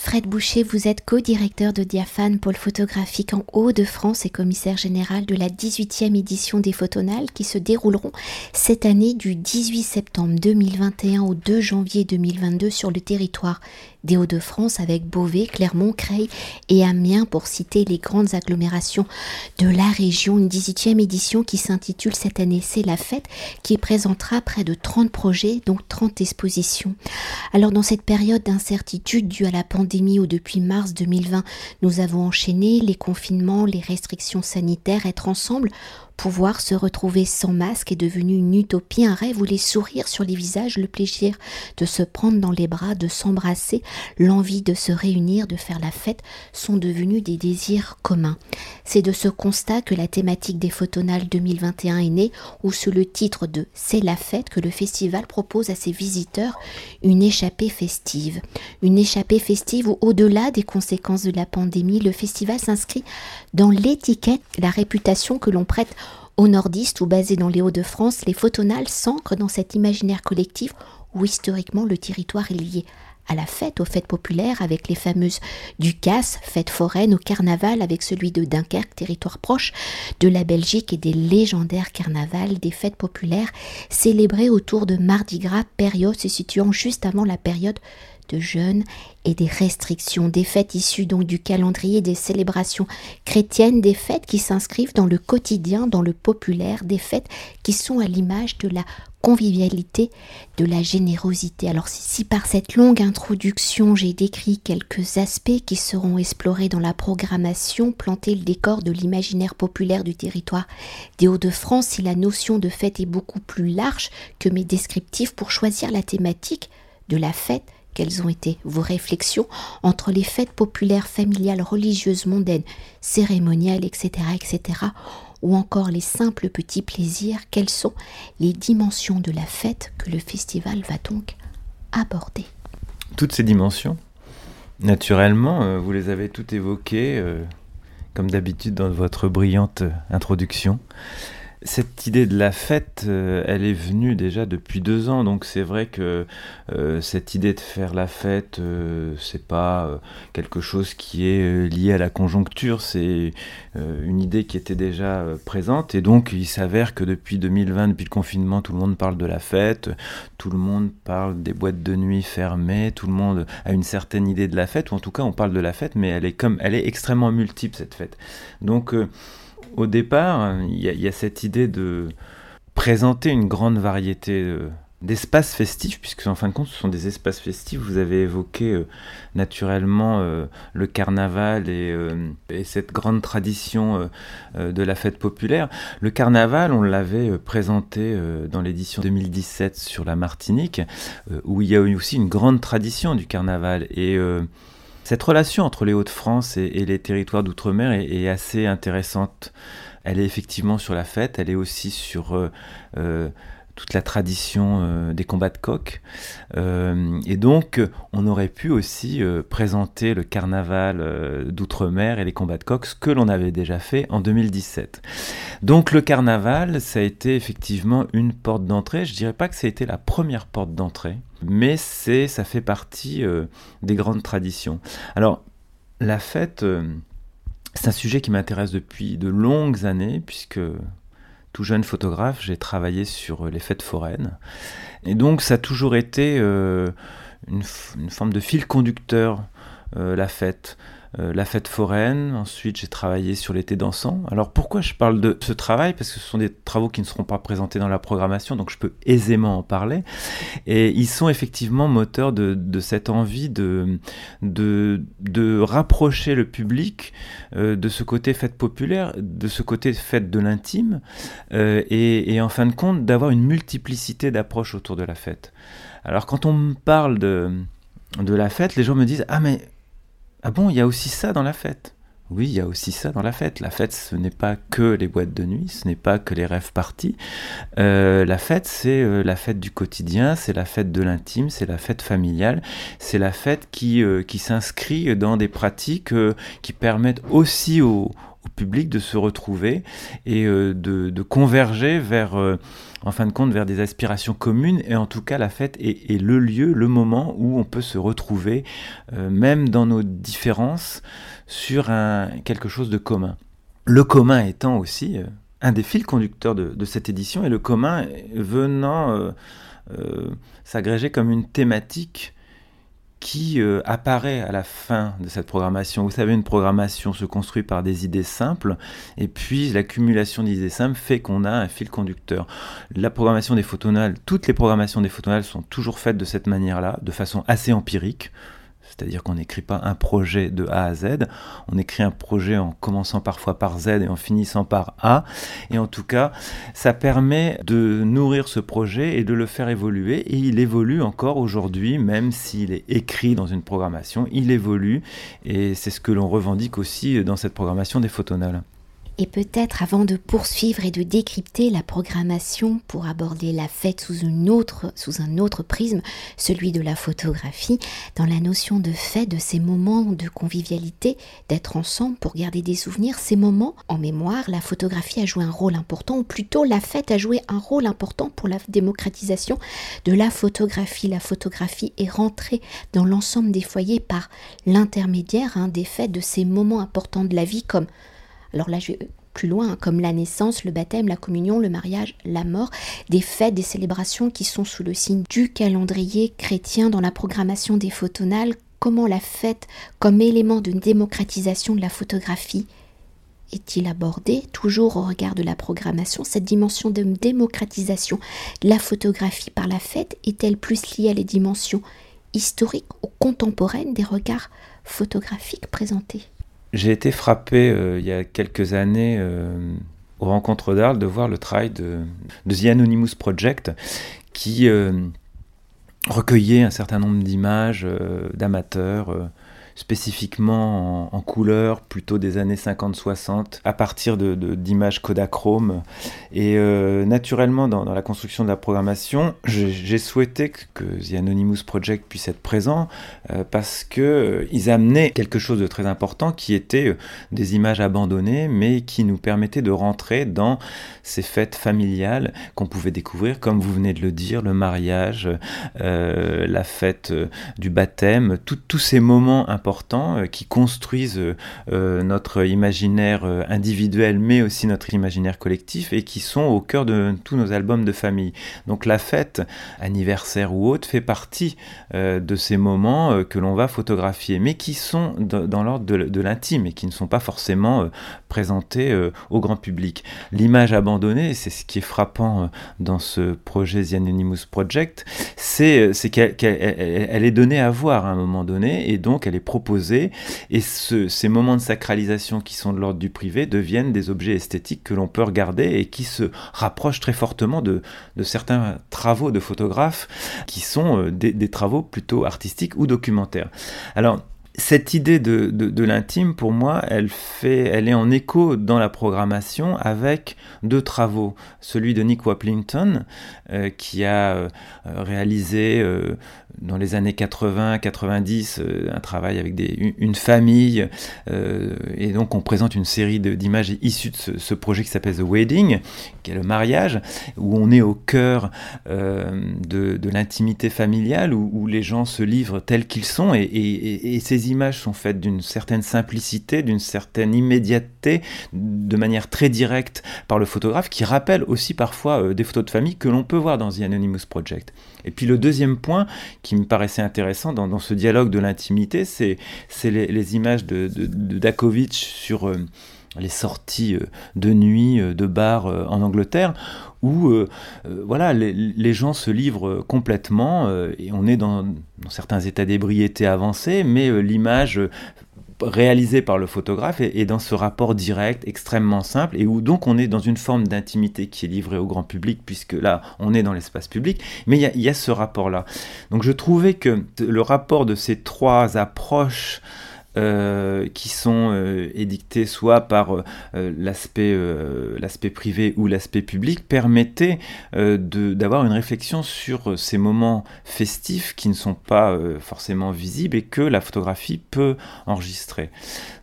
Fred Boucher, vous êtes co-directeur de Diaphane Pôle photographique en Hauts-de-France et commissaire général de la 18e édition des Photonales qui se dérouleront cette année du 18 septembre 2021 au 2 janvier 2022 sur le territoire des Hauts-de-France avec Beauvais, Clermont, Creil et Amiens pour citer les grandes agglomérations de la région. Une 18e édition qui s'intitule cette année C'est la fête qui présentera près de 30 projets donc 30 expositions. Alors dans cette période d'incertitude due à la pandémie où depuis mars 2020 nous avons enchaîné les confinements, les restrictions sanitaires, être ensemble Pouvoir se retrouver sans masque est devenu une utopie, un rêve où les sourires sur les visages, le plaisir de se prendre dans les bras, de s'embrasser, l'envie de se réunir, de faire la fête sont devenus des désirs communs. C'est de ce constat que la thématique des Photonales 2021 est née, où sous le titre de C'est la fête que le festival propose à ses visiteurs une échappée festive. Une échappée festive où, au-delà des conséquences de la pandémie, le festival s'inscrit dans l'étiquette, la réputation que l'on prête aux nordistes ou basés dans les Hauts-de-France, les photonales s'ancrent dans cet imaginaire collectif où historiquement le territoire est lié à la fête, aux fêtes populaires avec les fameuses Ducasse, fêtes foraines, au carnaval avec celui de Dunkerque, territoire proche de la Belgique et des légendaires carnavals, des fêtes populaires célébrées autour de Mardi Gras, période se situant juste avant la période de jeûne et des restrictions, des fêtes issues donc du calendrier des célébrations chrétiennes, des fêtes qui s'inscrivent dans le quotidien, dans le populaire, des fêtes qui sont à l'image de la convivialité, de la générosité. Alors si par cette longue introduction j'ai décrit quelques aspects qui seront explorés dans la programmation, planter le décor de l'imaginaire populaire du territoire des Hauts-de-France, si la notion de fête est beaucoup plus large que mes descriptifs pour choisir la thématique de la fête, quelles ont été vos réflexions entre les fêtes populaires, familiales, religieuses, mondaines, cérémoniales, etc., etc., ou encore les simples petits plaisirs Quelles sont les dimensions de la fête que le festival va donc aborder? Toutes ces dimensions, naturellement, euh, vous les avez toutes évoquées, euh, comme d'habitude dans votre brillante introduction. Cette idée de la fête, euh, elle est venue déjà depuis deux ans, donc c'est vrai que euh, cette idée de faire la fête, euh, c'est pas quelque chose qui est lié à la conjoncture, c'est une idée qui était déjà présente, et donc il s'avère que depuis 2020, depuis le confinement, tout le monde parle de la fête, tout le monde parle des boîtes de nuit fermées, tout le monde a une certaine idée de la fête, ou en tout cas on parle de la fête, mais elle est comme, elle est extrêmement multiple cette fête. Donc au départ, il y, a cette idée de présenter une grande variété euh, d'espaces festifs, puisque en fin de compte, ce sont des espaces festifs. Vous avez évoqué euh, naturellement euh, le carnaval et, cette grande tradition de la fête populaire. Le carnaval, on l'avait présenté dans l'édition 2017 sur la Martinique, où il y a aussi une grande tradition du carnaval. Et cette relation entre les Hauts-de-France et, les territoires d'outre-mer est, assez intéressante. Elle est effectivement sur la fête, elle est aussi sur euh, euh, toute la tradition euh, des combats de coq. et donc, on aurait pu aussi présenter le carnaval d'outre-mer et les combats de coq, ce que l'on avait déjà fait en 2017. Donc, le carnaval, ça a été effectivement une porte d'entrée. Je dirais pas que ça a été la première porte d'entrée mais c'est, ça fait partie euh, des grandes traditions. Alors, la fête, euh, c'est un sujet qui m'intéresse depuis de longues années, puisque tout jeune photographe, j'ai travaillé sur les fêtes foraines. Et donc, ça a toujours été euh, une, forme de fil conducteur, la fête. Euh, la fête foraine. Ensuite, j'ai travaillé sur l'été dansant. Alors pourquoi je parle de ce travail? Parce que ce sont des travaux qui ne seront pas présentés dans la programmation, donc je peux aisément en parler. Et ils sont effectivement moteurs de, cette envie de, de, rapprocher le public euh, de ce côté fête populaire, de ce côté fête de l'intime, euh, et, et en fin de compte d'avoir une multiplicité d'approches autour de la fête. Alors quand on me parle de, de la fête, les gens me disent Ah mais ah bon, il y a aussi ça dans la fête? Oui, il y a aussi ça dans la fête. La fête, ce n'est pas que les boîtes de nuit, ce n'est pas que les rêves partis. Euh, la fête, c'est euh, la fête du quotidien, c'est la fête de l'intime, c'est la fête familiale, c'est la fête qui, euh, s'inscrit dans des pratiques qui permettent aussi aux, public de se retrouver et de, converger vers en fin de compte vers des aspirations communes et en tout cas la fête est, le lieu, le moment où on peut se retrouver euh, même dans nos différences sur quelque chose de commun. Le commun étant aussi euh, un des fils conducteurs de, cette édition et le commun venant euh, s'agréger comme une thématique qui euh, apparaît à la fin de cette programmation. Vous savez, une programmation se construit par des idées simples, et puis l'accumulation d'idées simples fait qu'on a un fil conducteur. La programmation des photonales, toutes les programmations des photonales sont toujours faites de cette manière-là, de façon assez empirique. C'est-à-dire qu'on n'écrit pas un projet de A à Z, on écrit un projet en commençant parfois par Z et en finissant par A. Et en tout cas, ça permet de nourrir ce projet et de le faire évoluer. Et il évolue encore aujourd'hui, même s'il est écrit dans une programmation, il évolue. Et c'est ce que l'on revendique aussi dans cette programmation des photonales. Et peut-être avant de poursuivre et de décrypter la programmation pour aborder la fête sous, une autre, sous un autre prisme, celui de la photographie, dans la notion de fête, de ces moments de convivialité, d'être ensemble pour garder des souvenirs, ces moments en mémoire, la photographie a joué un rôle important, ou plutôt la fête a joué un rôle important pour la démocratisation de la photographie. La photographie est rentrée dans l'ensemble des foyers par l'intermédiaire hein, des fêtes, de ces moments importants de la vie comme alors là, je vais plus loin, comme la naissance, le baptême, la communion, le mariage, la mort, des fêtes, des célébrations qui sont sous le signe du calendrier chrétien dans la programmation des photonales, comment la fête, comme élément de démocratisation de la photographie, est-il abordé toujours au regard de la programmation Cette dimension de démocratisation de la photographie par la fête est-elle plus liée à les dimensions historiques ou contemporaines des regards photographiques présentés? J'ai été frappé euh, il y a quelques années euh, aux rencontres d'Arles de voir le travail de, The Anonymous Project qui euh, recueillait un certain nombre d'images d'amateurs spécifiquement en, couleur, plutôt des années 50-60, à partir d'images de, Kodachrome. Et euh, naturellement, dans, la construction de la programmation, j'ai souhaité que, The Anonymous Project puisse être présent euh, parce qu'ils euh, amenaient quelque chose de très important qui était des images abandonnées, mais qui nous permettait de rentrer dans ces fêtes familiales qu'on pouvait découvrir, comme vous venez de le dire, le mariage, la fête du baptême, tous ces moments importants euh, qui construisent euh, euh, notre imaginaire individuel, mais aussi notre imaginaire collectif, et qui sont au cœur de tous nos albums de famille. Donc la fête, anniversaire ou autre, fait partie de ces moments que l'on va photographier, mais qui sont dans l'ordre de, l'intime et qui ne sont pas forcément présentés au grand public. L'image abandonnée, c'est ce qui est frappant dans ce projet The Anonymous Project, c'est qu'elle est donnée à voir à un moment donné, et donc elle est et ces moments de sacralisation qui sont de l'ordre du privé deviennent des objets esthétiques que l'on peut regarder et qui se rapprochent très fortement de, certains travaux de photographes qui sont euh, des, des travaux plutôt artistiques ou documentaires. Alors, cette idée de, l'intime, pour moi, elle, fait, elle est en écho dans la programmation avec deux travaux. Celui de Nick Waplington, euh, qui a euh, réalisé euh, dans les années 80-90 un travail avec une famille, et donc on présente une série d'images issues de ce, projet qui s'appelle The Wedding, qui est le mariage, où on est au cœur de, l'intimité familiale, où, les gens se livrent tels qu'ils sont, et, et, images sont faites d'une certaine simplicité, d'une certaine immédiateté, de manière très directe par le photographe, qui rappelle aussi parfois euh, des photos de famille que l'on peut voir dans The Anonymous Project. Et puis le deuxième point qui me paraissait intéressant dans, ce dialogue de l'intimité, c'est les, images de, de, sur... Euh, les sorties euh, de nuit de bars en Angleterre, où euh, euh, voilà, les, gens se livrent complètement euh, et on est dans, certains états d'ébriété avancés, mais l'image réalisée par le photographe est, dans ce rapport direct extrêmement simple et où donc on est dans une forme d'intimité qui est livrée au grand public puisque là on est dans l'espace public mais il y, y, a ce rapport là donc je trouvais que le rapport de ces trois approches euh, qui sont euh, édictés soit par euh, l'aspect privé ou l'aspect public permettaient d'avoir une réflexion sur ces moments festifs qui ne sont pas forcément visibles et que la photographie peut enregistrer.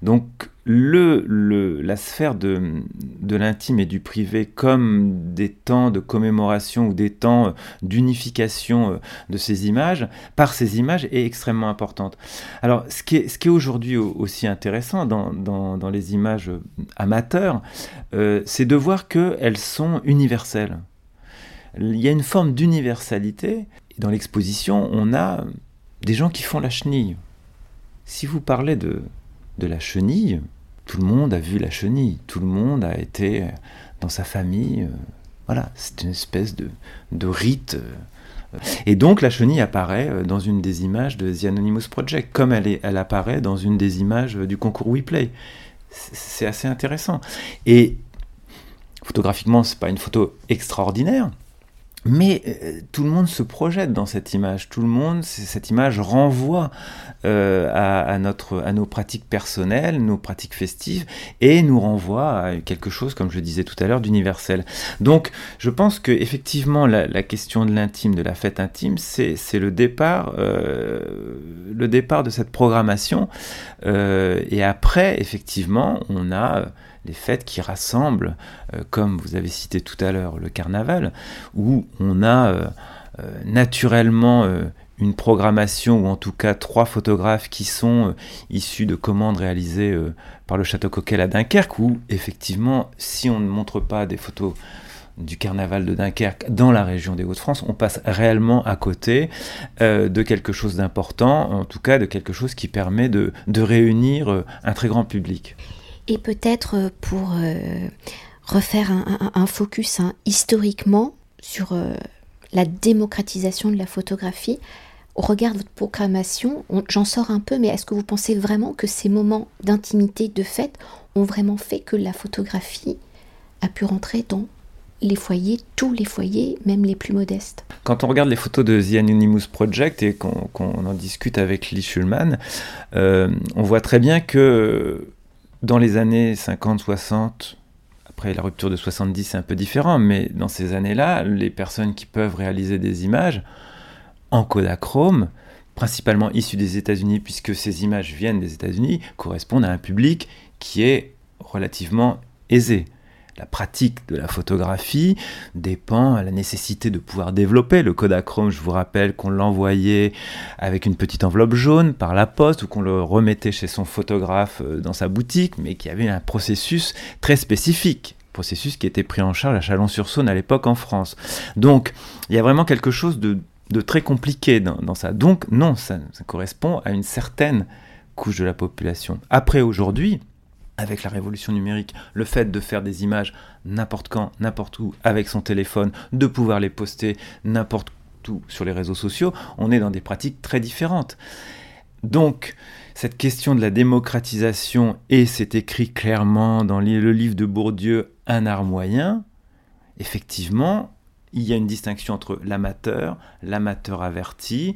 Donc la sphère de, l'intime et du privé comme des temps de commémoration ou des temps d'unification euh, de ces images, par ces images, est extrêmement importante. Alors, ce qui est, aujourd'hui aussi intéressant dans, les images amateurs, euh, c'est de voir qu'elles sont universelles. Il y a une forme d'universalité. Dans l'exposition, on a des gens qui font la chenille. Si vous parlez de, de la chenille, tout le monde a vu la chenille, tout le monde a été dans sa famille. Euh, voilà, c'est une espèce de, rite. Euh. Et donc la chenille apparaît euh, dans une des images de The Anonymous Project, comme elle, est, elle apparaît dans une des images du concours WePlay. C'est assez intéressant. Et photographiquement, c'est pas une photo extraordinaire, mais euh, tout le monde se projette dans cette image, tout le monde, cette image renvoie euh, à, notre, à nos pratiques personnelles, nos pratiques festives, et nous renvoie à quelque chose, comme je disais tout à l'heure, d'universel. Donc, je pense que effectivement, la, question de l'intime, de la fête intime, c'est le départ, euh, le départ de cette programmation. et après, effectivement, on a les fêtes qui rassemblent, euh, comme vous avez cité tout à l'heure le carnaval, où on a euh, euh, naturellement une programmation, ou en tout cas trois photographes qui sont issus de commandes réalisées par le Château Coquel à Dunkerque, où effectivement, si on ne montre pas des photos du carnaval de Dunkerque dans la région des Hauts-de-France, on passe réellement à côté de quelque chose d'important, en tout cas de quelque chose qui permet de réunir un très grand public. Et peut-être euh, pour euh, refaire un, focus hein, historiquement sur euh, la démocratisation de la photographie, au regard votre programmation, j'en sors un peu, mais est-ce que vous pensez vraiment que ces moments d'intimité, de fête, ont vraiment fait que la photographie a pu rentrer dans les foyers, tous les foyers, même les plus modestes? Quand on regarde les photos de The Anonymous Project et qu'on en discute avec Lee Schulman, on voit très bien que dans les années 50-60, après la rupture de 70 c'est un peu différent, mais dans ces années-là, les personnes qui peuvent réaliser des images en Kodachrome, principalement issues des États-Unis, puisque ces images viennent des États-Unis, correspondent à un public qui est relativement aisé la pratique de la photographie dépend à la nécessité de pouvoir développer. Le Kodachrome, je vous rappelle qu'on l'envoyait avec une petite enveloppe jaune par la poste ou qu'on le remettait chez son photographe euh, dans sa boutique, mais qui avait un processus très spécifique processus qui était pris en charge à Chalon-sur-Saône à l'époque en France. Donc, il y a vraiment quelque chose de, très compliqué dans, ça. Donc, non, ça correspond à une certaine couche de la population. Après, aujourd'hui, avec la révolution numérique, le fait de faire des images n'importe quand, n'importe où, avec son téléphone, de pouvoir les poster n'importe où sur les réseaux sociaux, on est dans des pratiques très différentes. Donc, cette question de la démocratisation, et c'est écrit clairement dans le livre de Bourdieu, Un art moyen, effectivement, il y a une distinction entre l'amateur, l'amateur averti,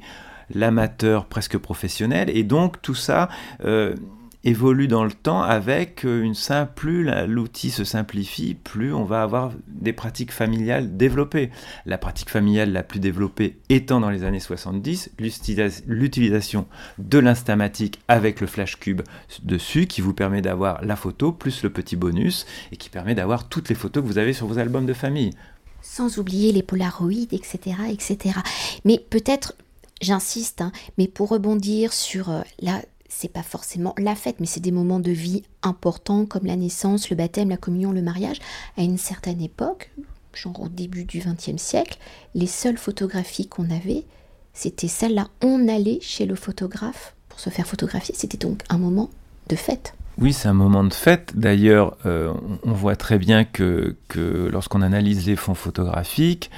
l'amateur presque professionnel, et donc tout ça... Euh, évolue dans le temps avec euh, une simple, plus l'outil se simplifie, plus on va avoir des pratiques familiales développées. La pratique familiale la plus développée étant dans les années 70, l'utilisation de l'instamatique avec le flash cube dessus qui vous permet d'avoir la photo plus le petit bonus et qui permet d'avoir toutes les photos que vous avez sur vos albums de famille. Sans oublier les polaroïdes, etc. etc. Mais peut-être, j'insiste, hein, mais pour rebondir sur euh, la c'est pas forcément la fête, mais c'est des moments de vie importants comme la naissance, le baptême, la communion, le mariage. À une certaine époque, genre au début du XXe siècle, les seules photographies qu'on avait, c'était celles-là. On allait chez le photographe pour se faire photographier. C'était donc un moment de fête. Oui, c'est un moment de fête. D'ailleurs, euh, on voit très bien que, que lorsqu'on analyse les fonds photographiques,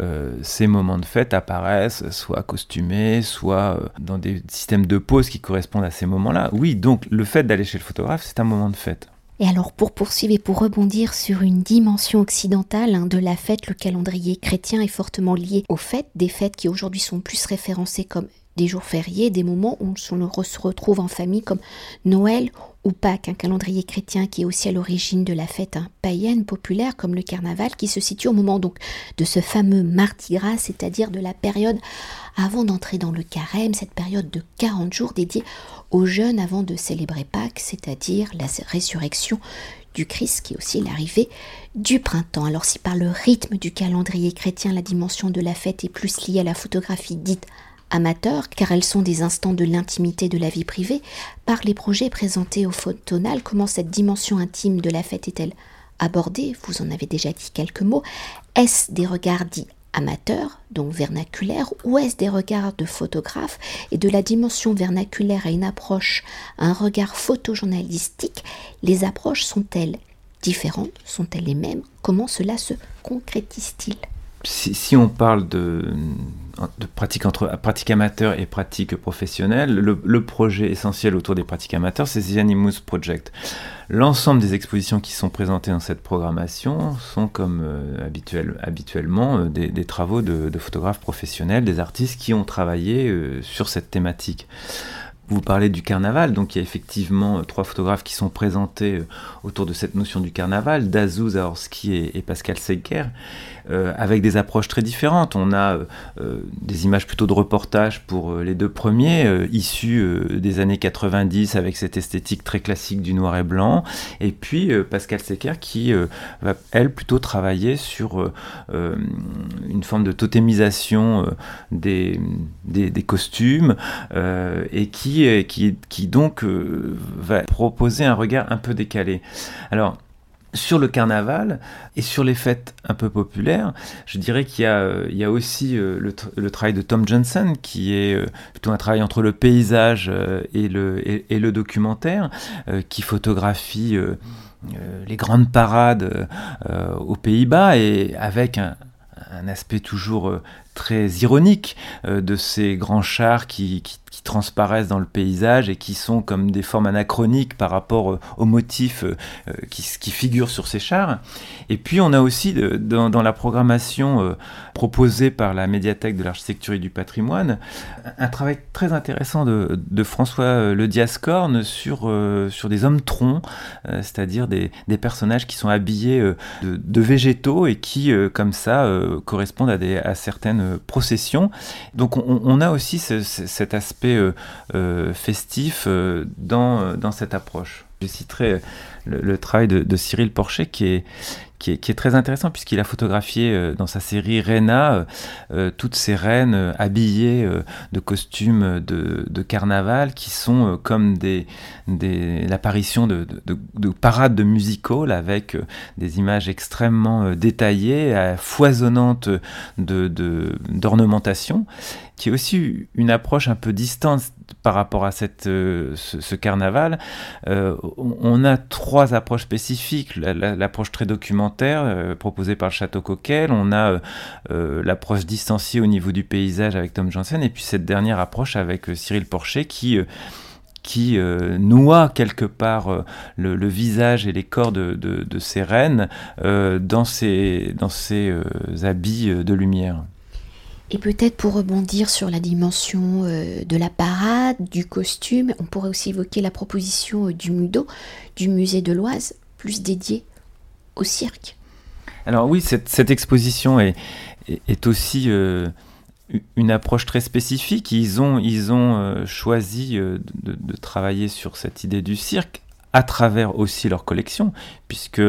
euh, ces moments de fête apparaissent soit costumés, soit euh, dans des systèmes de pause qui correspondent à ces moments-là. Oui, donc le fait d'aller chez le photographe, c'est un moment de fête. Et alors pour poursuivre et pour rebondir sur une dimension occidentale hein, de la fête, le calendrier chrétien est fortement lié aux fêtes, des fêtes qui aujourd'hui sont plus référencées comme des jours fériés, des moments où on se retrouve en famille comme Noël ou Pâques, un calendrier chrétien qui est aussi à l'origine de la fête hein, païenne populaire comme le carnaval, qui se situe au moment donc de ce fameux Mardi Gras, c'est-à-dire de la période avant d'entrer dans le carême, cette période de 40 jours dédiée aux jeunes avant de célébrer Pâques, c'est-à-dire la résurrection du Christ, qui est aussi l'arrivée du printemps. Alors si par le rythme du calendrier chrétien, la dimension de la fête est plus liée à la photographie dite amateur, car elles sont des instants de l'intimité de la vie privée, par les projets présentés au photonal, comment cette dimension intime de la fête est-elle abordée? Vous en avez déjà dit quelques mots. Est-ce des regards dits amateur, donc vernaculaire, ou est-ce des regards de photographe et de la dimension vernaculaire à une approche, un regard photojournalistique, les approches sont-elles différentes? Sont-elles les mêmes? Comment cela se concrétise-t-il? Si, on parle de, de pratique amateur et pratique professionnelle, le, projet essentiel autour des pratiques amateurs, c'est The Animus Project. L'ensemble des expositions qui sont présentées dans cette programmation sont comme euh, habituel, habituellement euh, des, travaux de, photographes professionnels, des artistes qui ont travaillé euh, sur cette thématique. Vous parlez du carnaval, donc il y a effectivement trois photographes qui sont présentés autour de cette notion du carnaval, Dazou Zaorski et, et Pascal Secker. Euh, avec des approches très différentes. On a euh, euh, des images plutôt de reportage pour les deux premiers, issus des années 90 avec cette esthétique très classique du noir et blanc. Et puis Pascal Secker qui va, elle, plutôt travailler sur une forme de totémisation des, costumes et qui, qui, qui donc va proposer un regard un peu décalé. Alors, sur le carnaval et sur les fêtes un peu populaires, je dirais qu'il y, y, a aussi euh, le, travail de Tom Johnson, qui est euh, plutôt un travail entre le paysage euh, et le, et, le documentaire, qui photographie les grandes parades aux Pays-Bas et avec un aspect toujours très ironique de ces grands chars qui, transparaissent dans le paysage et qui sont comme des formes anachroniques par rapport euh, aux motifs euh, euh, qui, figurent sur ces chars. Et puis on a aussi dans, la programmation proposée par la médiathèque de l'architecture et du patrimoine un travail très intéressant de, François Le Diascorne sur, des hommes troncs, c'est-à-dire des, personnages qui sont habillés de, végétaux et qui, comme ça, correspondent à certaines processions. Donc on, a aussi ce, cet aspect euh, euh, festif euh, dans, dans cette approche. Je citerai le, travail de, Cyril Porcher qui est, qui est, très intéressant puisqu'il a photographié dans sa série Rena toutes ces reines habillées de costumes de, carnaval qui sont comme l'apparition de, de, parades de musical avec des images extrêmement détaillées, foisonnantes d'ornementation qui est aussi une approche un peu distante par rapport à cette, euh, ce, carnaval. Euh, on a trois approches spécifiques. L'approche très documentaire euh, proposée par le Château Coquel, on a l'approche distanciée au niveau du paysage avec Tom Jansen, et puis cette dernière approche avec Cyril Porcher qui qui noie quelque part le, visage et les corps de, de, ces reines dans ces, dans habits de lumière. Et peut-être pour rebondir sur la dimension euh, de la parade, du costume, on pourrait aussi évoquer la proposition euh, du MUDO, du musée de l'Oise, plus dédié au cirque. Alors oui, cette, exposition est, aussi euh, une approche très spécifique. Ils ont, ils ont choisi de, de, travailler sur cette idée du cirque à travers aussi leur collection, puisque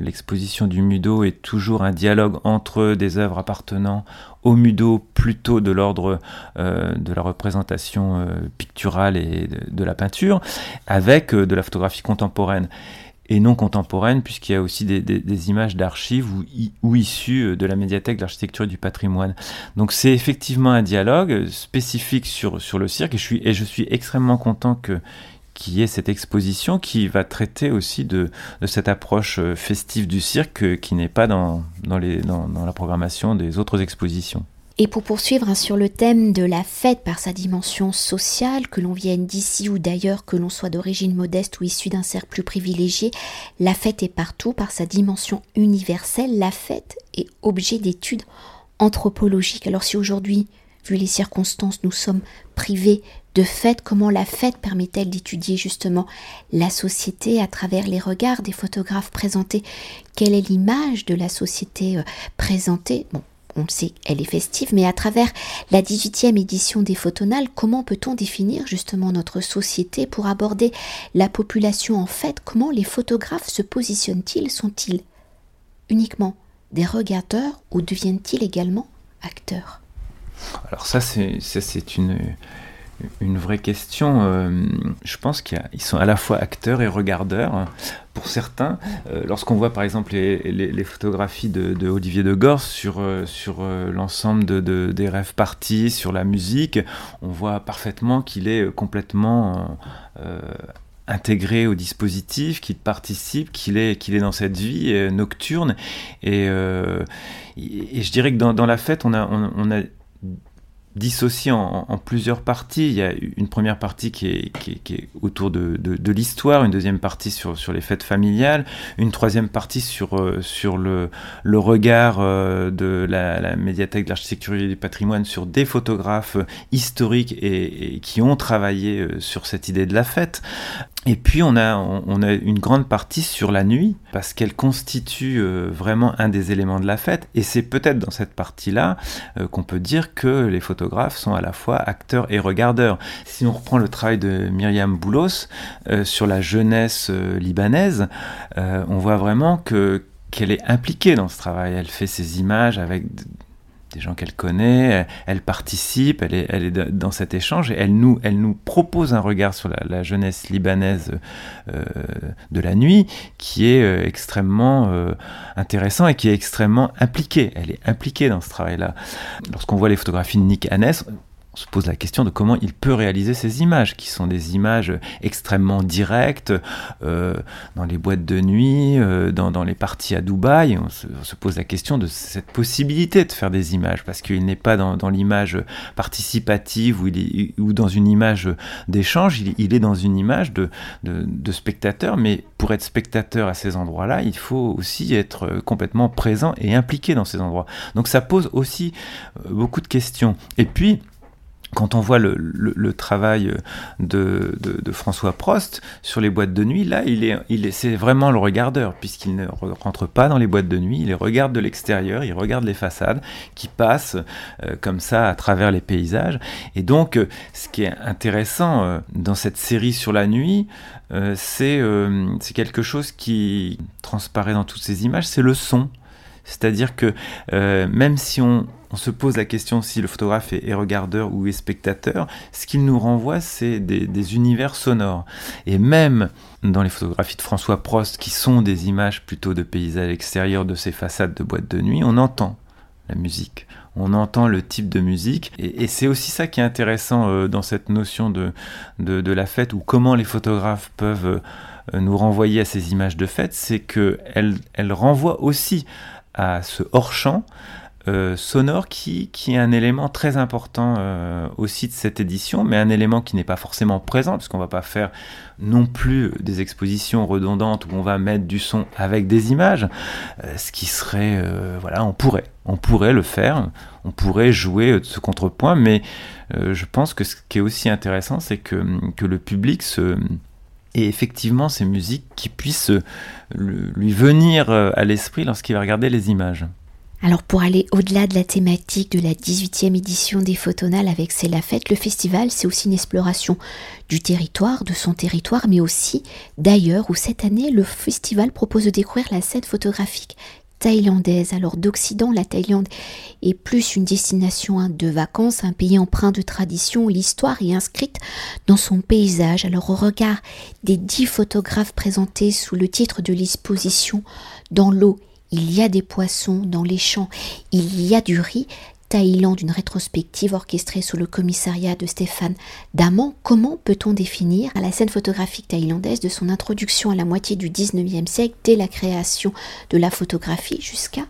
l'exposition du Mudo est toujours un dialogue entre des œuvres appartenant au Mudo plutôt de l'ordre euh, de la représentation euh, picturale et de, la peinture, avec euh, de la photographie contemporaine et non contemporaine, puisqu'il y a aussi des, images d'archives ou, issues de la médiathèque de l'architecture et du patrimoine. Donc c'est effectivement un dialogue spécifique sur, sur le cirque, et je suis, et je suis extrêmement content que qui est cette exposition qui va traiter aussi de, cette approche euh, festive du cirque euh, qui n'est pas dans, la programmation des autres expositions. Et pour poursuivre hein, sur le thème de la fête par sa dimension sociale, que l'on vienne d'ici ou d'ailleurs, que l'on soit d'origine modeste ou issu d'un cercle plus privilégié, la fête est partout par sa dimension universelle. La fête est objet d'études anthropologiques. Alors si aujourd'hui vu les circonstances, nous sommes privés de fait, comment la fête permet-elle d'étudier justement la société à travers les regards des photographes présentés? Quelle est l'image de la société euh, présentée? Bon, on le sait, elle est festive, mais à travers la 18e édition des Photonales, comment peut-on définir justement notre société? Pour aborder la population en fait Comment les photographes se positionnent-ils? Sont-ils uniquement des regardeurs ou deviennent-ils également acteurs? Alors ça, c'est une une vraie question. Euh, je pense qu'ils sont à la fois acteurs et regardeurs. Pour certains, euh, lorsqu'on voit par exemple les, photographies de, Olivier de sur, euh, sur l'ensemble de, des rêves partis, sur la musique, on voit parfaitement qu'il est complètement intégré au dispositif, qu'il participe, qu'il est, qu'il est dans cette vie nocturne. Et, je dirais que dans, la fête, on a dissocié en, plusieurs parties. Il y a une première partie qui est, autour de, l'histoire, une deuxième partie sur, les fêtes familiales, une troisième partie sur, euh, le, regard euh, de la, médiathèque de l'architecture et du patrimoine sur des photographes historiques et, qui ont travaillé euh, sur cette idée de la fête. Et puis on a, une grande partie sur la nuit, parce qu'elle constitue euh, vraiment un des éléments de la fête, et c'est peut-être dans cette partie-là euh, qu'on peut dire que les photographes sont à la fois acteurs et regardeurs. Si on reprend le travail de Myriam Boulos euh, sur la jeunesse libanaise, on voit vraiment que qu'elle est impliquée dans ce travail. Elle fait ses images avec des gens qu'elle connaît, elle, participe, elle est, elle est, dans cet échange et elle nous, elle nous propose un regard sur la, jeunesse libanaise euh, de la nuit qui est euh, extrêmement euh, intéressant et qui est extrêmement impliqué. Elle est impliquée dans ce travail-là. Lorsqu'on voit les photographies de Nick Hannes, on se pose la question de comment il peut réaliser ces images, qui sont des images extrêmement directes, euh, dans les boîtes de nuit, euh, dans, les parties à Dubaï. On se, pose la question de cette possibilité de faire des images, parce qu'il n'est pas dans, l'image participative ou, dans une image d'échange, il, est dans une image de, spectateur, mais pour être spectateur à ces endroits-là, il faut aussi être complètement présent et impliqué dans ces endroits. Donc ça pose aussi euh, beaucoup de questions. Et puis, quand on voit le, travail de, de, François Prost sur les boîtes de nuit, là, il est, c'est vraiment le regardeur, puisqu'il ne rentre pas dans les boîtes de nuit, il les regarde de l'extérieur, il regarde les façades qui passent euh, comme ça à travers les paysages. Et donc, euh, ce qui est intéressant euh, dans cette série sur la nuit, c'est quelque chose qui transparaît dans toutes ces images, c'est le son. C'est-à-dire que même si on, on se pose la question si le photographe est, regardeur ou est spectateur. Ce qu'il nous renvoie, c'est des, univers sonores. Et même dans les photographies de François Prost, qui sont des images plutôt de paysages extérieurs de ces façades de boîtes de nuit, on entend la musique. On entend le type de musique. Et, c'est aussi ça qui est intéressant euh, dans cette notion de, de, la fête, ou comment les photographes peuvent euh, nous renvoyer à ces images de fête, c'est qu'elles elles renvoient aussi à ce hors-champ, euh, sonore qui, qui, est un élément très important euh, aussi de cette édition, mais un élément qui n'est pas forcément présent, puisqu'on ne va pas faire non plus des expositions redondantes où on va mettre du son avec des images, euh, ce qui serait, voilà, on pourrait, on pourrait le faire, on pourrait jouer ce contrepoint, mais je pense que ce qui est aussi intéressant, c'est que, que le public se et effectivement ces musiques qui puissent lui venir à l'esprit lorsqu'il va regarder les images. Alors pour aller au-delà de la thématique de la 18e édition des Photonales avec C'est la fête, le festival c'est aussi une exploration du territoire, de son territoire, mais aussi d'ailleurs où cette année le festival propose de découvrir la scène photographique thaïlandaise. Alors d'Occident, la Thaïlande est plus une destination hein, de vacances, un pays empreint de tradition où l'histoire est inscrite dans son paysage. Alors au regard des dix photographes présentés sous le titre de l'exposition Dans l'eau il y a des poissons dans les champs, il y a du riz. Thaïlande, une rétrospective orchestrée sous le commissariat de Stéphane Daman. Comment peut-on définir la scène photographique thaïlandaise de son introduction à la moitié du 19e siècle, dès la création de la photographie jusqu'à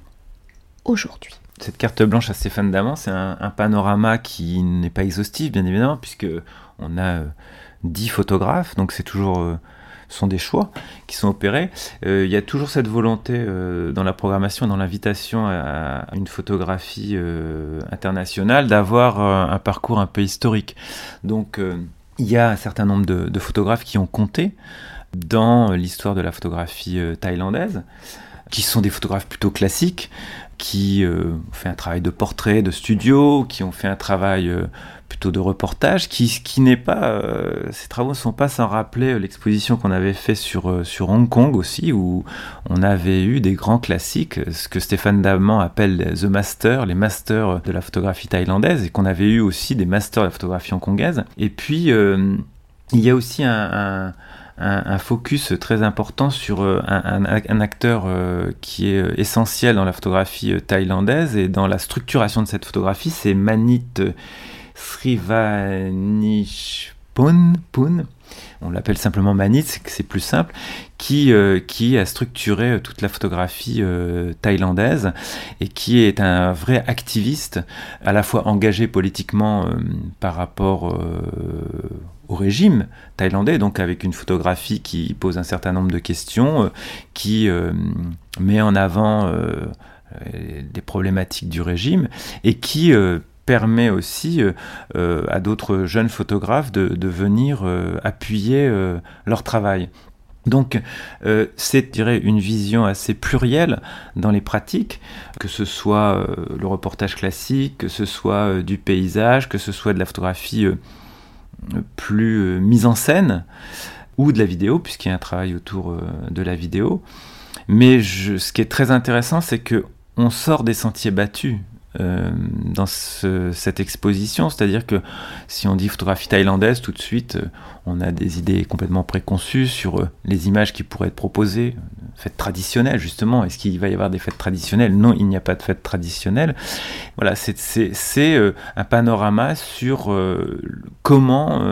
aujourd'hui? Cette carte blanche à Stéphane Daman, c'est un, panorama qui n'est pas exhaustif, bien évidemment, puisque on a euh, dix photographes, donc c'est toujours euh, sont des choix qui sont opérés. il y a toujours cette volonté dans la programmation, dans l'invitation à, une photographie internationale, d'avoir un parcours un peu historique. Donc il y a un certain nombre de, photographes qui ont compté dans l'histoire de la photographie thaïlandaise, qui sont des photographes plutôt classiques, qui euh, ont fait un travail de portrait, de studio, qui ont fait un travail euh, plutôt de reportage, qui, qui n'est pas, euh, ces travaux ne sont pas sans rappeler l'exposition qu'on avait fait sur, sur Hong Kong aussi, où on avait eu des grands classiques, ce que Stéphane Daman appelle The Masters, les masters de la photographie thaïlandaise, et qu'on avait eu aussi des masters de la photographie hongkongaise. Et puis, il y a aussi un un, focus très important sur euh, un, acteur euh, qui est euh, essentiel dans la photographie thaïlandaise et dans la structuration de cette photographie, c'est Manit Srivanishpun, on l'appelle simplement Manit, c'est plus simple, qui, qui a structuré toute la photographie thaïlandaise et qui est un vrai activiste, à la fois engagé politiquement par rapport au régime thaïlandais, donc avec une photographie qui pose un certain nombre de questions, euh, qui euh, met en avant euh, des problématiques du régime et qui permet aussi à d'autres jeunes photographes de, venir appuyer leur travail. Donc, c'est, une vision assez plurielle dans les pratiques, que ce soit le reportage classique, que ce soit du paysage, que ce soit de la photographie plus euh, mise en scène ou de la vidéo, puisqu'il y a un travail autour euh, de la vidéo. Mais ce qui est très intéressant, c'est que on sort des sentiers battus euh, dans cette exposition. C'est-à-dire que si on dit photographie thaïlandaise, tout de suite, euh, on a des idées complètement préconçues sur euh, les images qui pourraient être proposées. Fêtes traditionnelles, justement. Est-ce qu'il va y avoir des fêtes traditionnelles? Non, il n'y a pas de fêtes traditionnelles. Voilà, c'est un panorama sur comment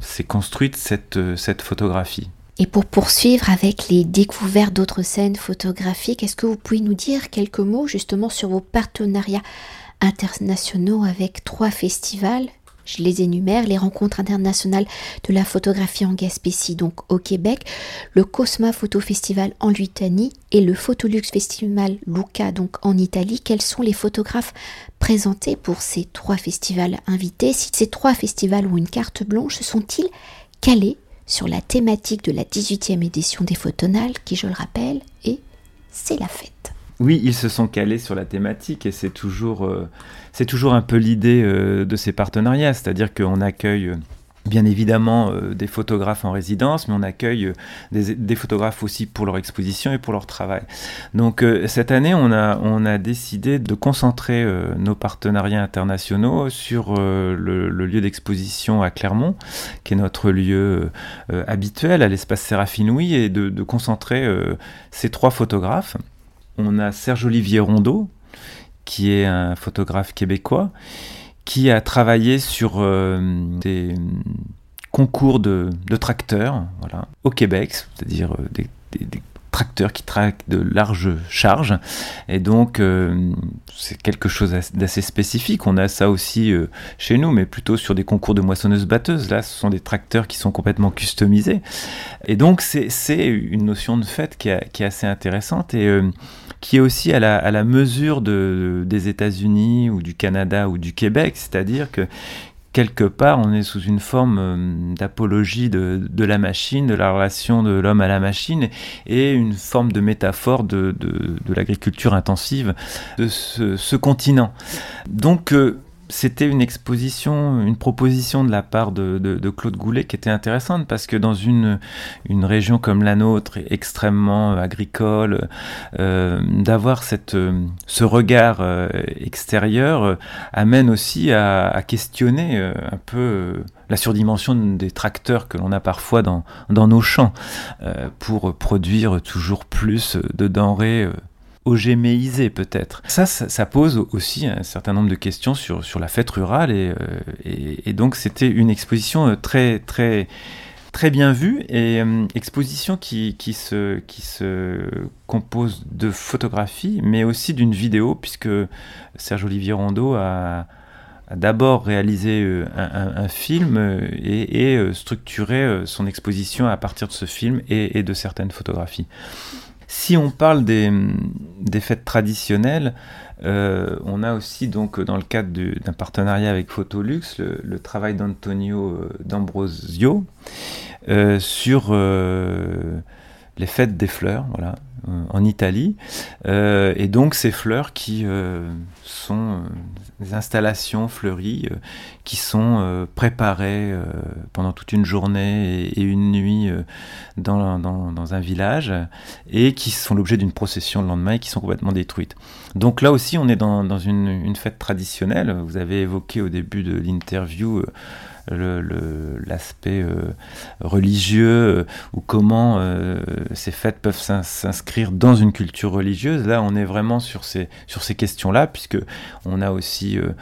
s'est construite cette, cette photographie. Et pour poursuivre avec les découvertes d'autres scènes photographiques, est-ce que vous pouvez nous dire quelques mots justement sur vos partenariats internationaux avec trois festivals? Je les énumère, les rencontres internationales de la photographie en Gaspésie, donc au Québec, le Cosma Photo Festival en Lituanie et le Photolux Festival Luca, donc en Italie. Quels sont les photographes présentés pour ces trois festivals invités? Si ces trois festivals ont une carte blanche, sont-ils calés? Sur la thématique de la 18e édition des Photonales, qui, je le rappelle, est C'est la fête. Oui, ils se sont calés sur la thématique et c'est toujours, euh, un peu l'idée euh, de ces partenariats, c'est-à-dire qu'on accueille bien évidemment euh, des photographes en résidence, mais on accueille euh, des, photographes aussi pour leur exposition et pour leur travail. Donc euh, cette année, on a, on a décidé de concentrer nos partenariats internationaux sur le, lieu d'exposition à Clermont, qui est notre lieu habituel à l'espace Séraphine Louis, et de, de concentrer ces trois photographes. On a Serge-Olivier Rondeau, qui est un photographe québécois, qui a travaillé sur euh, des concours de, tracteurs voilà, au Québec, c'est-à-dire euh, des, tracteurs qui traquent de larges charges. Et donc, euh, c'est quelque chose d'assez spécifique. On a ça aussi chez nous, mais plutôt sur des concours de moissonneuses-batteuses. Là, ce sont des tracteurs qui sont complètement customisés. Et donc, c'est une notion de fait qui, qui est assez intéressante. Et qui est aussi à la, mesure de, des États-Unis ou du Canada ou du Québec, c'est-à-dire que quelque part, on est sous une forme euh, d'apologie de, la machine, de la relation de l'homme à la machine, et une forme de métaphore de, l'agriculture intensive de ce, continent. Donc, euh, c'était une exposition, une proposition de la part de, Claude Goulet qui était intéressante parce que dans une, région comme la nôtre, extrêmement agricole, euh, d'avoir cette, ce regard euh, extérieur euh, amène aussi à, questionner un peu la surdimension des tracteurs que l'on a parfois dans nos champs pour produire toujours plus de denrées ogéméisé peut-être. Ça, ça, pose aussi un certain nombre de questions sur, sur la fête rurale et, euh, donc c'était une exposition euh, très très très bien vue et euh, exposition qui, qui, se, qui se compose de photographies mais aussi d'une vidéo puisque Serge Olivier Rondeau a, d'abord réalisé un, film et, structuré son exposition à partir de ce film et, de certaines photographies. Si on parle des, fêtes traditionnelles, on a aussi donc dans le cadre d'un partenariat avec Photolux le, travail d'Antonio D'Ambrosio sur les fêtes des fleurs, voilà, euh, en Italie. Euh, et donc ces fleurs qui euh, sont des installations fleuries qui sont préparées pendant toute une journée et, une nuit dans, dans, un village et qui sont l'objet d'une procession le lendemain et qui sont complètement détruites. Donc là aussi on est dans, dans une, une, fête traditionnelle. Vous avez évoqué au début de l'interview l'aspect le, religieux euh, ou comment euh, ces fêtes peuvent s'inscrire dans une culture religieuse. Là, on est vraiment sur ces, sur ces questions-là, puisque on a aussi euh,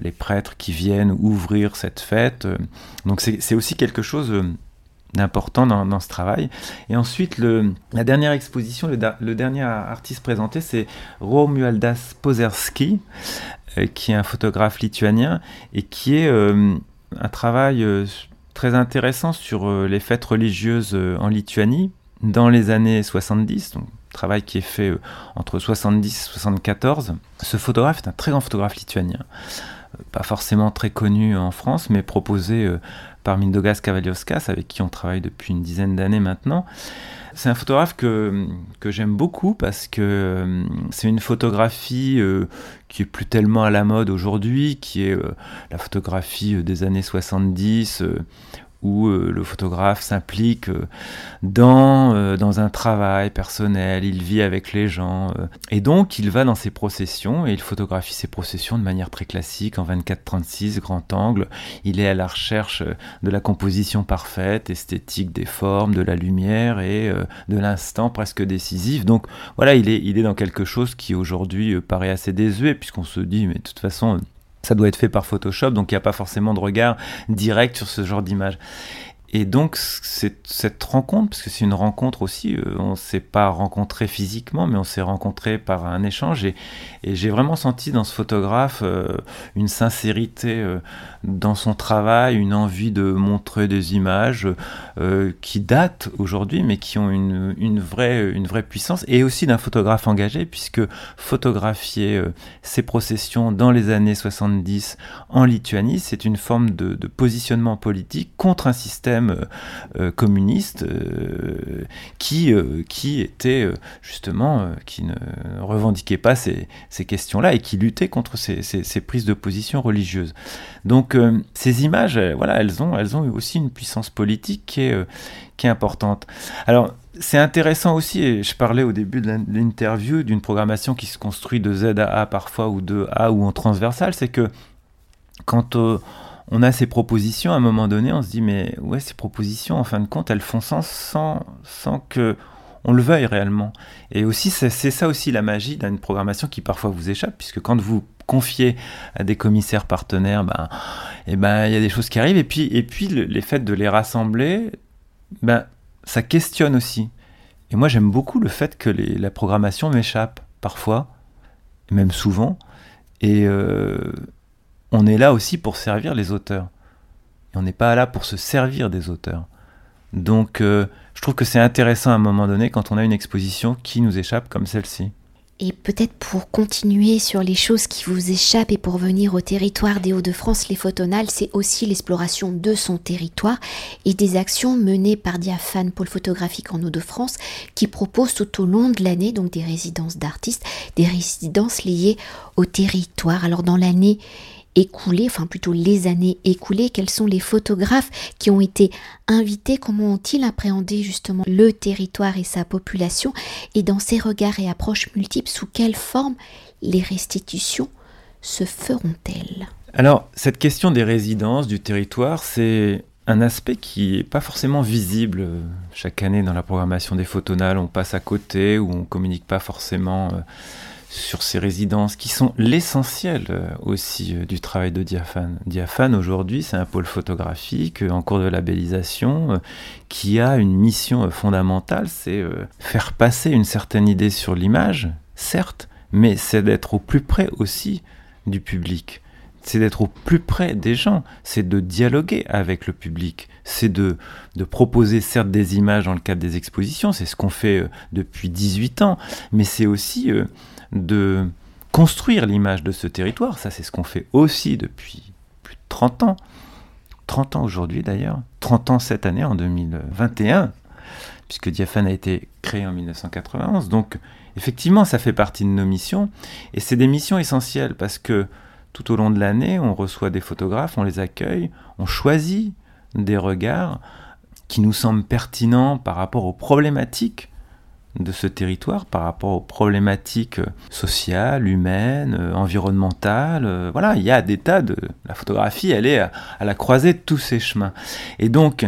les prêtres qui viennent ouvrir cette fête. Donc c'est aussi quelque chose d'important dans, ce travail. Et ensuite, le, la dernière exposition, le, dernier artiste présenté, c'est Romualdas Pozerski, qui est un photographe lituanien et qui est un travail euh, très intéressant sur euh, les fêtes religieuses euh, en Lituanie dans les années 70, donc travail qui est fait entre 70 et 74. Ce photographe est un très grand photographe lituanien, pas forcément très connu en France, mais proposé par Mindogas Kavalioskas, avec qui on travaille depuis une dizaine d'années maintenant. C'est un photographe que, j'aime beaucoup parce que euh, c'est une photographie euh, qui est plus tellement à la mode aujourd'hui, qui est euh, la photographie des années 70 où euh, le photographe s'implique euh, dans, euh, dans un travail personnel, il vit avec les gens, et donc il va dans ses processions et il photographie ses processions de manière très classique en 24-36 grand angle. Il est à la recherche de la composition parfaite, esthétique des formes, de la lumière et de l'instant presque décisif. Donc voilà, il est, il est dans quelque chose qui aujourd'hui paraît assez désuet puisqu'on se dit mais de toute façon ça doit être fait par Photoshop, donc il n'y a pas forcément de regard direct sur ce genre d'image. Et donc, cette rencontre, parce que c'est une rencontre aussi, euh, on ne s'est pas rencontré physiquement, mais on s'est rencontré par un échange. Et, j'ai vraiment senti dans ce photographe euh, une sincérité euh, dans son travail, une envie de montrer des images qui datent aujourd'hui, mais qui ont une, vraie, une vraie puissance. Et aussi d'un photographe engagé, puisque photographier ses processions dans les années 70 en Lituanie, c'est une forme de positionnement politique contre un système euh, euh, communiste euh, qui, qui était justement, qui ne revendiquait pas ces, ces questions-là et qui luttait contre ces, ces, prises de position religieuses. Donc ces images, voilà, elles ont, elles ont aussi une puissance politique qui est, qui est importante. Alors, c'est intéressant aussi, et je parlais au début de l'interview d'une programmation qui se construit de Z à A parfois, ou de A ou en transversal, c'est que quand on a ces propositions, à un moment donné, on se dit, mais ouais, ces propositions, en fin de compte, elles font sens sans, sans que on le veuille réellement. Et aussi, c'est ça aussi la magie d'une programmation qui parfois vous échappe, puisque quand vous confiez à des commissaires partenaires, ben, eh ben, il y a des choses qui arrivent. Et puis, et puis les faits de les rassembler, ben, ça questionne aussi. Et moi, j'aime beaucoup le fait que la programmation m'échappe parfois, même souvent. Et, euh, on est là aussi pour servir les auteurs. Et on n'est pas là pour se servir des auteurs. Donc euh, je trouve que c'est intéressant à un moment donné quand on a une exposition qui nous échappe comme celle-ci. Et peut-être pour continuer sur les choses qui vous échappent et pour venir au territoire des Hauts-de-France, les photonales, c'est aussi l'exploration de son territoire et des actions menées par Diaphane Pôle Photographique en Hauts-de-France qui propose tout au long de l'année donc des résidences d'artistes, des résidences liées au territoire. Alors dans l'année écoulées, enfin plutôt les années écoulées, quels sont les photographes qui ont été invités, comment ont-ils appréhendé justement le territoire et sa population, et dans ces regards et approches multiples, sous quelle forme les restitutions se feront-elles? Alors, cette question des résidences, du territoire, c'est un aspect qui n'est pas forcément visible chaque année dans la programmation des photonales. On passe à côté ou on communique pas forcément. Euh, sur ces résidences qui sont l'essentiel euh, aussi euh, du travail de Diaphane. Diaphane aujourd'hui c'est un pôle photographique euh, en cours de labellisation qui a une mission fondamentale, c'est faire passer une certaine idée sur l'image, certes, mais c'est d'être au plus près aussi du public c'est d'être au plus près des gens, c'est de dialoguer avec le public, c'est de, de proposer certes des images dans le cadre des expositions, c'est ce qu'on fait depuis 18 ans, mais c'est aussi de construire l'image de ce territoire, ça c'est ce qu'on fait aussi depuis plus de 30 ans, 30 ans aujourd'hui d'ailleurs, 30 ans cette année en 2021, puisque Diaphane a été créé en 1991, donc effectivement ça fait partie de nos missions, et c'est des missions essentielles parce que tout au long de l'année, on reçoit des photographes, on les accueille, on choisit des regards qui nous semblent pertinents par rapport aux problématiques de ce territoire, par rapport aux problématiques sociales, humaines, euh, environnementales. Euh, voilà, il y a des tas de... La photographie, elle est à, la croisée de tous ces chemins. Et donc,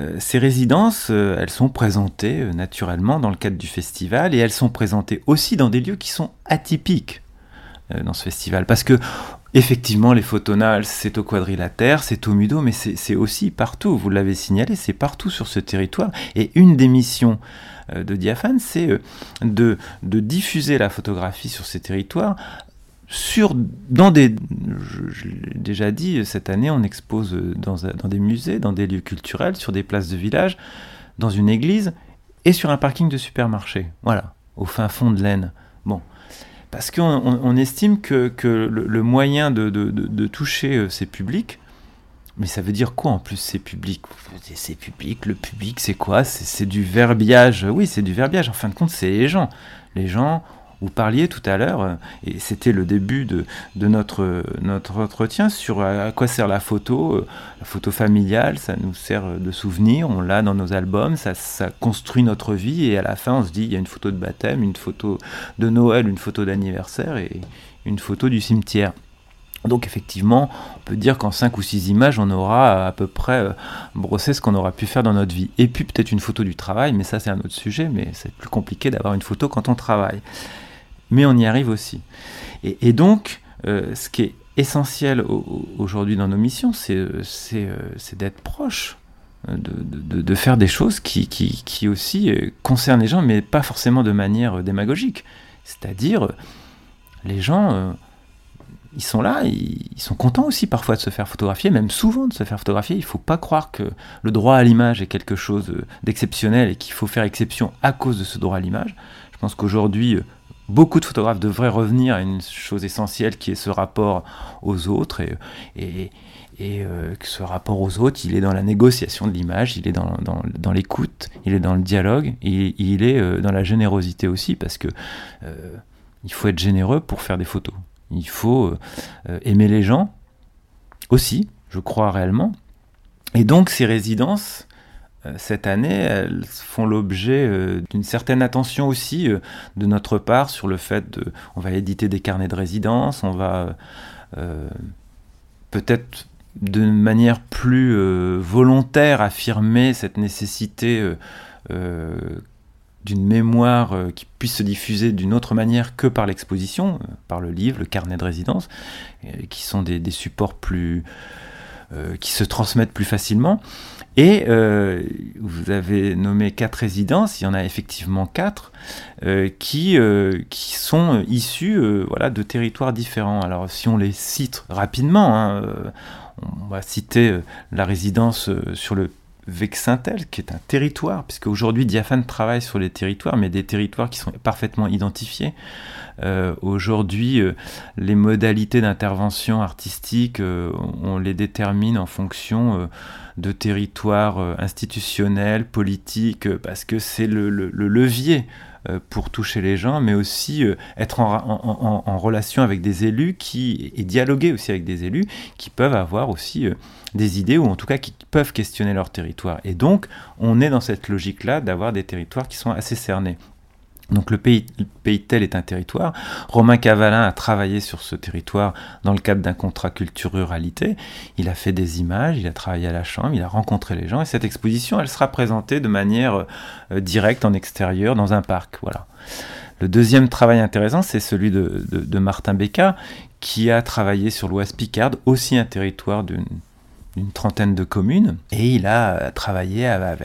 euh, ces résidences, elles sont présentées naturellement dans le cadre du festival et elles sont présentées aussi dans des lieux qui sont atypiques. Euh, dans ce festival. Parce que, effectivement, les photonales, c'est au quadrilatère, c'est au Mudo, mais c'est aussi partout. Vous l'avez signalé, c'est partout sur ce territoire. Et une des missions euh, de Diaphane, c'est euh, de, diffuser la photographie sur ces territoires. Dans des, je, l'ai déjà dit, cette année, on expose dans, dans des musées, dans des lieux culturels, sur des places de village, dans une église et sur un parking de supermarché. Voilà, au fin fond de l'Aisne. Bon, parce qu'on estime que, le, moyen de, toucher euh, ces publics, mais ça veut dire quoi en plus ces publics? Ces publics, le public c'est quoi? C'est du verbiage, oui c'est du verbiage, en fin de compte c'est les gens. Les gens vous parliez tout à l'heure, euh, et c'était le début de, notre, notre entretien, sur à quoi sert la photo. Euh, la photo familiale, ça nous sert de souvenir, on l'a dans nos albums, ça, ça, construit notre vie, et à la fin on se dit, il y a une photo de baptême, une photo de Noël, une photo d'anniversaire, et une photo du cimetière. Donc effectivement, on peut dire qu'en 5 ou 6 images, on aura à peu près euh, brossé ce qu'on aura pu faire dans notre vie. Et puis peut-être une photo du travail, mais ça c'est un autre sujet, mais c'est plus compliqué d'avoir une photo quand on travaille mais on y arrive aussi. Et, donc, euh, ce qui est essentiel aujourd'hui dans nos missions, c'est euh, euh, d'être proche, de, faire des choses qui, qui, aussi concernent les gens, mais pas forcément de manière démagogique. C'est-à-dire, les gens, ils sont là, ils, sont contents aussi parfois de se faire photographier, même souvent de se faire photographier. Il ne faut pas croire que le droit à l'image est quelque chose d'exceptionnel et qu'il faut faire exception à cause de ce droit à l'image. Je pense qu'aujourd'hui, beaucoup de photographes devraient revenir à une chose essentielle qui est ce rapport aux autres et, euh, que ce rapport aux autres, il est dans la négociation de l'image, il est dans, l'écoute, il est dans le dialogue il est euh, dans la générosité aussi parce que euh, il faut être généreux pour faire des photos. Il faut aimer les gens aussi, je crois réellement. Et donc ces résidences, cette année, elles font l'objet euh, d'une certaine attention aussi euh, de notre part sur le fait de, on va éditer des carnets de résidence, on va peut-être de manière plus volontaire affirmer cette nécessité d'une mémoire qui puisse se diffuser d'une autre manière que par l'exposition, par le livre, le carnet de résidence, qui sont des, des supports plus qui se transmettent plus facilement. Et euh, vous avez nommé quatre résidences, il y en a effectivement quatre, euh, qui, euh, qui sont issues voilà, de territoires différents. Alors si on les cite rapidement, hein, on va citer la résidence sur le Vexintel, qui est un territoire, puisque aujourd'hui Diaphane travaille sur les territoires, mais des territoires qui sont parfaitement identifiés. aujourd'hui, les modalités d'intervention artistique, on les détermine en fonction de territoire euh, institutionnel, politique, euh, parce que c'est le, levier euh, pour toucher les gens, mais aussi être en, relation avec des élus qui, et dialoguer aussi avec des élus qui peuvent avoir aussi des idées ou en tout cas qui peuvent questionner leur territoire. Et donc, on est dans cette logique-là d'avoir des territoires qui sont assez cernés. Donc le pays, tel est un territoire. Romain Cavalin a travaillé sur ce territoire dans le cadre d'un contrat culture-ruralité. Il a fait des images, il a travaillé à la chambre, il a rencontré les gens. Et cette exposition, elle sera présentée de manière euh, directe en extérieur dans un parc. Voilà. Le deuxième travail intéressant, c'est celui de, Martin Becca, qui a travaillé sur l'Ouest Picarde, aussi un territoire d'une d'une trentaine de communes et il a travaillé à,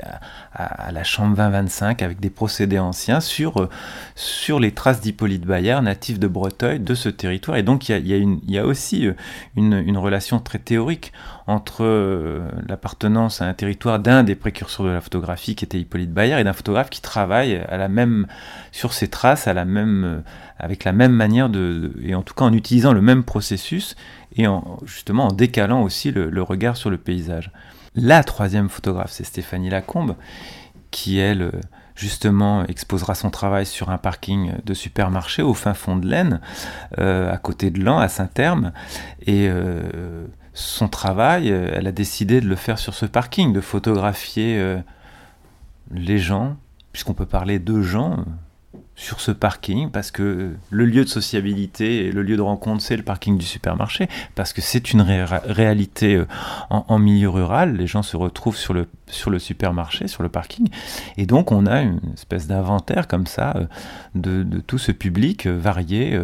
la Chambre 2025 avec des procédés anciens sur, sur les traces d'Hippolyte Bayard, natif de Breteuil, de ce territoire. Et donc il y a, aussi une, une, relation très théorique entre l'appartenance à un territoire d'un des précurseurs de la photographie qui était Hippolyte Bayard et d'un photographe qui travaille à la même, sur ces traces à la même, avec la même manière de, et en tout cas en utilisant le même processus et en, justement en décalant aussi le, regard sur le paysage. La troisième photographe, c'est Stéphanie Lacombe, qui elle justement exposera son travail sur un parking de supermarché au fin fond de l'Aisne, euh, à côté de Lens, à Saint-Terme, et euh, son travail, elle a décidé de le faire sur ce parking, de photographier euh, les gens, puisqu'on peut parler de gens, sur ce parking parce que le lieu de sociabilité et le lieu de rencontre c'est le parking du supermarché parce que c'est une réalité euh, en, milieu rural. Les gens se retrouvent sur le sur le supermarché sur le parking. Et donc on a une espèce d'inventaire comme ça euh, de, de, tout ce public euh, varié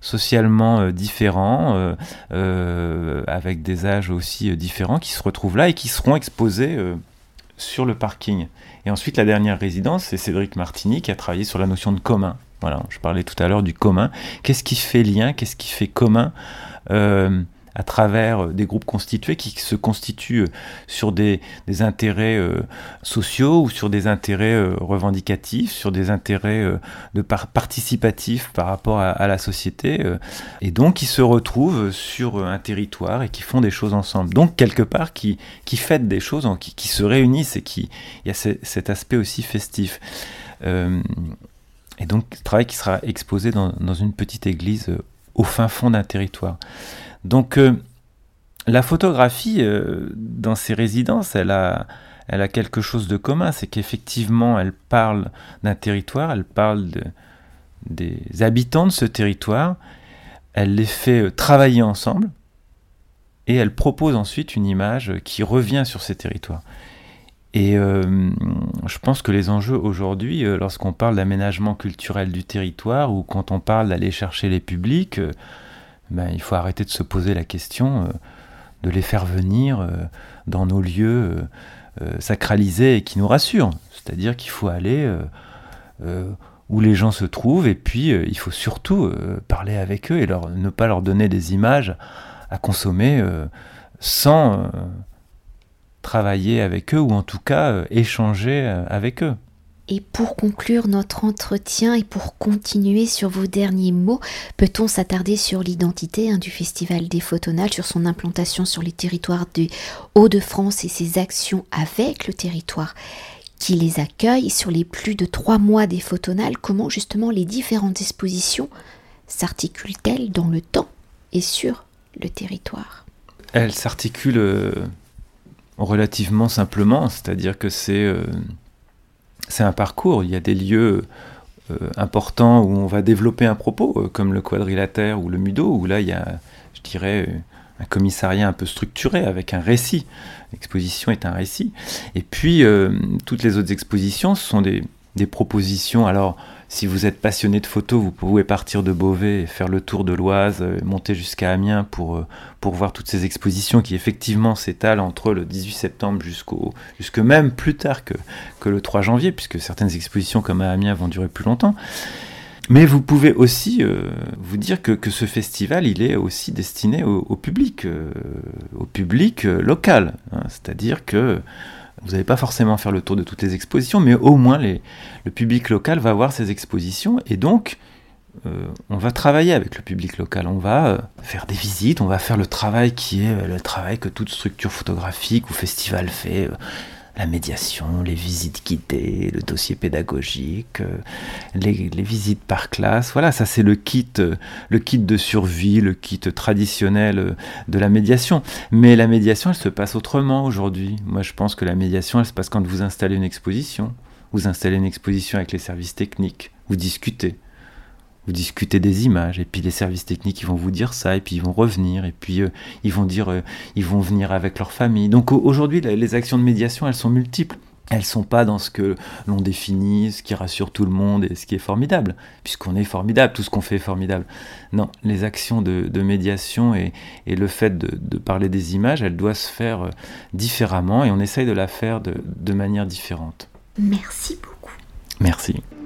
socialement différent avec des âges aussi différents qui se retrouvent là et qui seront exposés sur le parking. Et ensuite, la dernière résidence, c'est Cédric Martini qui a travaillé sur la notion de commun. Voilà, je parlais tout à l'heure du commun. Qu'est-ce qui fait lien Qu'est-ce qui fait commun euh, à travers euh, des groupes constitués qui se constituent euh, sur des, intérêts euh, sociaux ou sur des intérêts revendicatifs, sur des intérêts de participatifs par rapport à, la société, et donc qui se retrouvent sur un territoire et qui font des choses ensemble. Donc quelque part qui, qui fêtent des choses, qui, se réunissent et qui il y a cet aspect aussi festif. et donc travail qui sera exposé dans, dans une petite église au fin fond d'un territoire. Donc euh, la photographie, euh, dans ses résidences, elle a, elle a quelque chose de commun, c'est qu'effectivement, elle parle d'un territoire, elle parle des habitants de ce territoire, elle les fait euh, travailler ensemble, et elle propose ensuite une image qui revient sur ces territoires. Et je pense que les enjeux aujourd'hui, lorsqu'on parle d'aménagement culturel du territoire ou quand on parle d'aller chercher les publics, ben, il faut arrêter de se poser la question euh, de les faire venir euh, dans nos lieux euh, sacralisés et qui nous rassurent. C'est-à-dire qu'il faut aller où les gens se trouvent et puis il faut surtout parler avec eux et leur, ne pas leur donner des images à consommer sans travailler avec eux ou en tout cas échanger avec eux. Et pour conclure notre entretien et pour continuer sur vos derniers mots, peut-on s'attarder sur l'identité hein, du Festival des Photonales, sur son implantation sur les territoires du Hauts-de-France et ses actions avec le territoire qui les accueille, sur les plus de trois mois des Photonales, comment justement les différentes expositions s'articulent-elles dans le temps et sur le territoire? Elles s'articulent euh, relativement simplement, c'est-à-dire que c'est... Euh, c'est un parcours. Il y a des lieux euh, importants où on va développer un propos, euh, comme le quadrilatère ou le mudo, où là il y a, je dirais, un commissariat un peu structuré avec un récit. L'exposition est un récit. Et puis euh, toutes les autres expositions, ce sont des, des propositions. Alors si vous êtes passionné de photos, vous pouvez partir de Beauvais et faire le tour de l'Oise, euh, monter jusqu'à Amiens pour, euh, pour voir toutes ces expositions qui effectivement s'étalent entre le 18 septembre jusqu'au jusque même plus tard que, que le 3 janvier, puisque certaines expositions comme à Amiens vont durer plus longtemps. Mais vous pouvez aussi euh, vous dire que, que, ce festival, il est aussi destiné au, public, au public local. Hein. C'est-à-dire que vous n'allez pas forcément faire le tour de toutes les expositions, mais au moins le public local va voir ces expositions et donc euh, on va travailler avec le public local, on va euh, faire des visites, on va faire le travail qui est euh, le travail que toute structure photographique ou festival fait la médiation, les visites guidées, le dossier pédagogique, euh, les, visites par classe. Voilà, ça c'est le kit, euh, le kit de survie, le kit traditionnel euh, de la médiation. Mais la médiation, elle se passe autrement aujourd'hui. Moi, je pense que la médiation, elle se passe quand vous installez une exposition. Vous installez une exposition avec les services techniques, vous discutez vous discutez des images, et puis les services techniques ils vont vous dire ça, et puis ils vont revenir, et puis euh, ils vont dire, euh, ils vont venir avec leur famille. Donc aujourd'hui, les actions de médiation, elles sont multiples. elles sont pas dans ce que l'on définit, ce qui rassure tout le monde et ce qui est formidable, puisqu'on est formidable, tout ce qu'on fait est formidable. Non, les actions de, médiation et, le fait de, parler des images, elles doivent se faire euh, différemment et on essaye de la faire de, de manière différente. Merci beaucoup. Merci.